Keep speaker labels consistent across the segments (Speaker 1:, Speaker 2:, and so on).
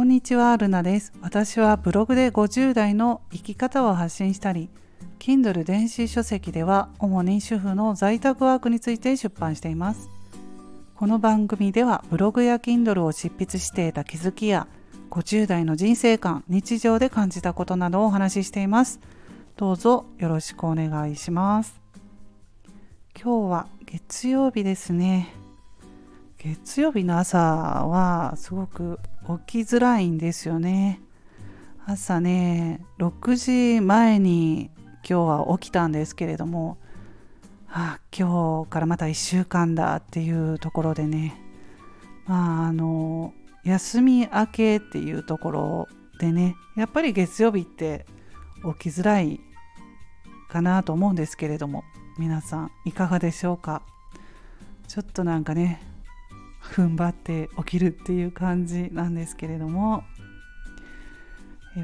Speaker 1: こんにちは、ルナです。私はブログで50代の生き方を発信したり、Kindle 電子書籍では主に主婦の在宅ワークについて出版しています。この番組ではブログや Kindle を執筆していた気づきや50代の人生観、日常で感じたことなどをお話ししています。どうぞよろしくお願いします。今日は月曜日ですね。月曜日の朝はすごく起きづらいんですよね。朝ね、6時前に今日は起きたんですけれども、あ今日からまた1週間だっていうところでね、まああの、休み明けっていうところでね、やっぱり月曜日って起きづらいかなと思うんですけれども、皆さんいかがでしょうか？ちょっとなんかね踏ん張って起きるっていう感じなんですけれども。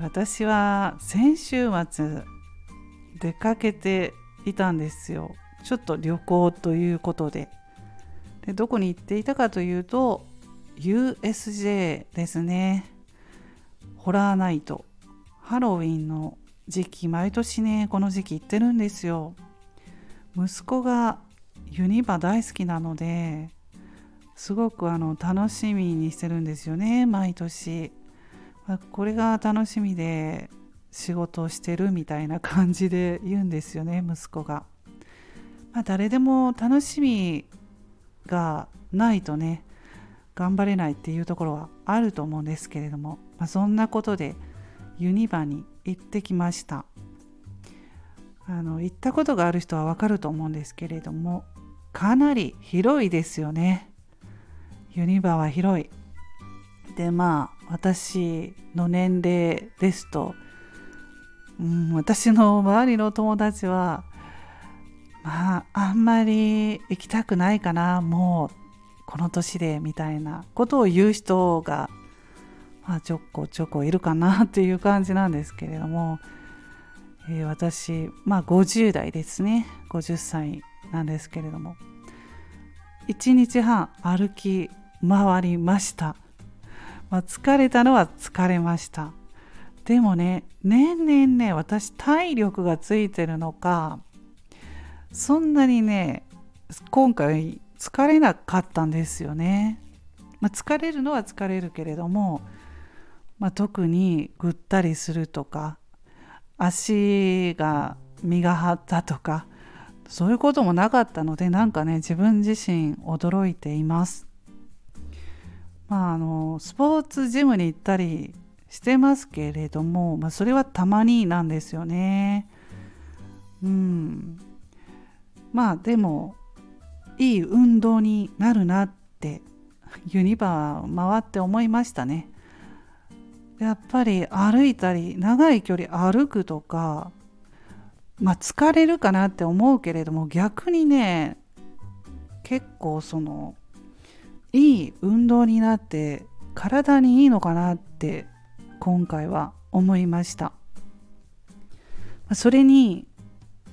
Speaker 1: 私は先週末出かけていたんですよ。ちょっと旅行ということで。でどこに行っていたかというと USJ ですね。ホラーナイト。ハロウィンの時期毎年ねこの時期行ってるんですよ。息子がユニバ大好きなのですごくあの楽しみにしてるんですよね毎年、これが楽しみで仕事をしてるみたいな感じで言うんですよね息子が、まあ、誰でも楽しみがないとね頑張れないっていうところはあると思うんですけれども、まあ、そんなことでユニバに行ってきました。あの行ったことがある人はわかると思うんですけれどもかなり広いですよね。ユニバは広い。でまあ私の年齢ですと、うん、私の周りの友達はまああんまり行きたくないかなもうこの年でみたいなことを言う人が、まあ、ちょこちょこいるかなっていう感じなんですけれども、えー、私まあ50代ですね50歳なんですけれども1日半歩き回りました、まあ、疲れたのは疲れました。でもね年々ね私体力がついてるのかそんなにね今回疲れなかったんですよね、まあ、疲れるのは疲れるけれども、まあ、特にぐったりするとか足が身が張ったとかそういうこともなかったのでなんかね自分自身驚いています。まあ、あのスポーツジムに行ったりしてますけれども、まあ、それはたまになんですよね。うん、まあでもいい運動になるなってユニバー回って思いましたね。やっぱり歩いたり長い距離歩くとかまあ疲れるかなって思うけれども逆にね結構そのいい運動になって体にいいのかなって今回は思いました。それに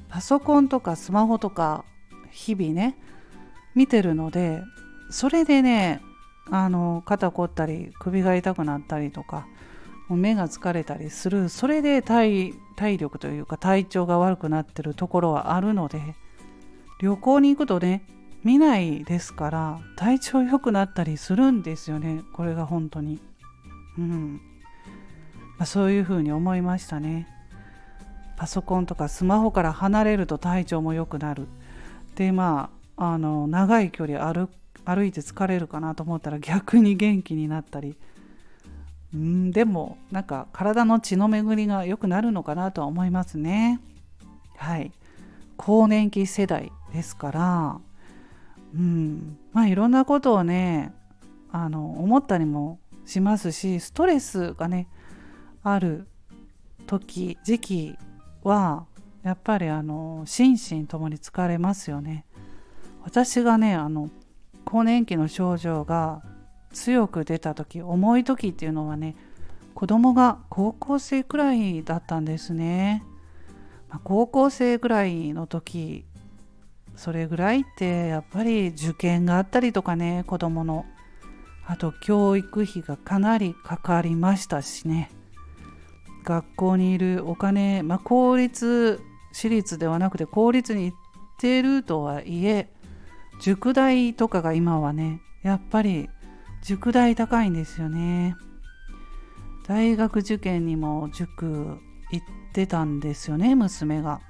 Speaker 1: パソコンとかスマホとか日々ね見てるのでそれでねあの肩凝ったり首が痛くなったりとか目が疲れたりする。それで体体力というか体調が悪くなってるところはあるので旅行に行くとね見ないですから体調良くなったりするんですよねこれが本当に。うん。まあ、そういうふうに思いましたね。パソコンとかスマホから離れると体調も良くなる。でまああの長い距離歩歩いて疲れるかなと思ったら逆に元気になったり。うんでもなんか体の血の巡りが良くなるのかなとは思いますね。はい。更年期世代ですからうん。まあいろんなことをねあの思ったりもしますしストレスがねある時時期はやっぱりあの心身ともに疲れますよね。私がねあの更年期の症状が強く出た時重い時っていうのはね子供が高校生くらいだったんですね、まあ、高校生くらいの時それぐらいってやっぱり受験があったりとかね子供の。あと教育費がかなりかかりましたしね。学校にいるお金、まあ、公立私立ではなくて公立に行ってるとはいえ塾代とかが今はねやっぱり塾代高いんですよね。大学受験にも塾行ってたんですよね娘が。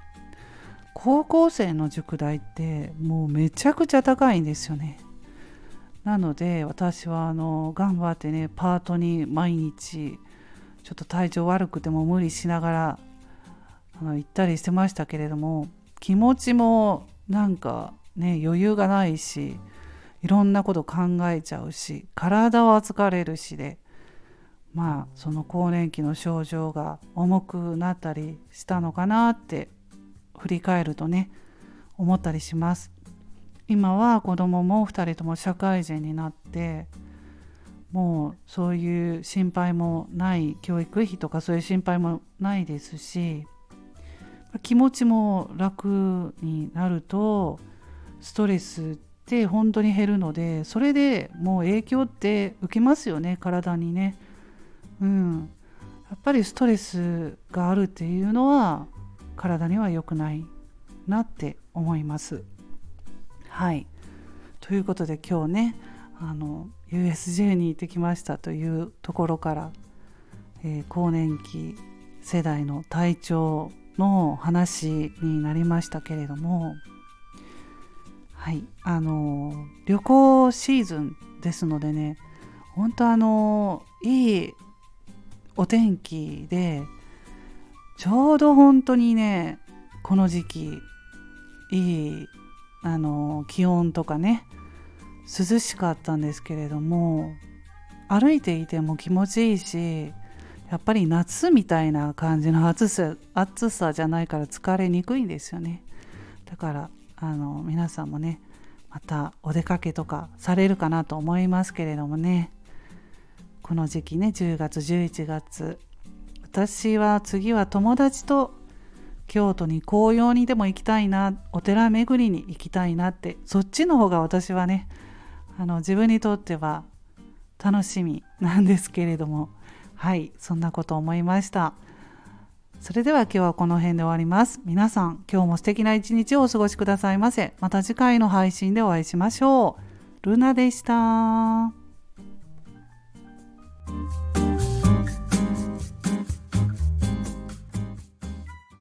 Speaker 1: 高校生の塾代ってもうめちゃくちゃ高いんですよね。なので私はあの頑張ってねパートに毎日ちょっと体調悪くても無理しながらあの行ったりしてましたけれども気持ちもなんかね余裕がないしいろんなこと考えちゃうし体は疲れるしでまあその更年期の症状が重くなったりしたのかなって振り返るとね思ったりします今は子供も2人とも社会人になってもうそういう心配もない教育費とかそういう心配もないですし気持ちも楽になるとストレスって本当に減るのでそれでもう影響って受けますよね体にね。うん、やっぱりストレスがあるっていうのは体には良くないなって思います。はいということで今日ねあの USJ に行ってきましたというところから、えー、更年期世代の体調の話になりましたけれどもはいあの旅行シーズンですのでね本当あのいいお天気でちょうど本当にねこの時期いいあの気温とかね涼しかったんですけれども歩いていても気持ちいいしやっぱり夏みたいな感じの暑さ暑さじゃないから疲れにくいんですよね。だからあの皆さんもねまたお出かけとかされるかなと思いますけれどもね。この時期ね10月11月私は次は友達と京都に紅葉にでも行きたいなお寺巡りに行きたいなってそっちの方が私はねあの自分にとっては楽しみなんですけれどもはいそんなこと思いました。それでは今日はこの辺で終わります。皆さん今日も素敵な一日をお過ごしくださいませ。また次回の配信でお会いしましょう。ルナでした。Thank you.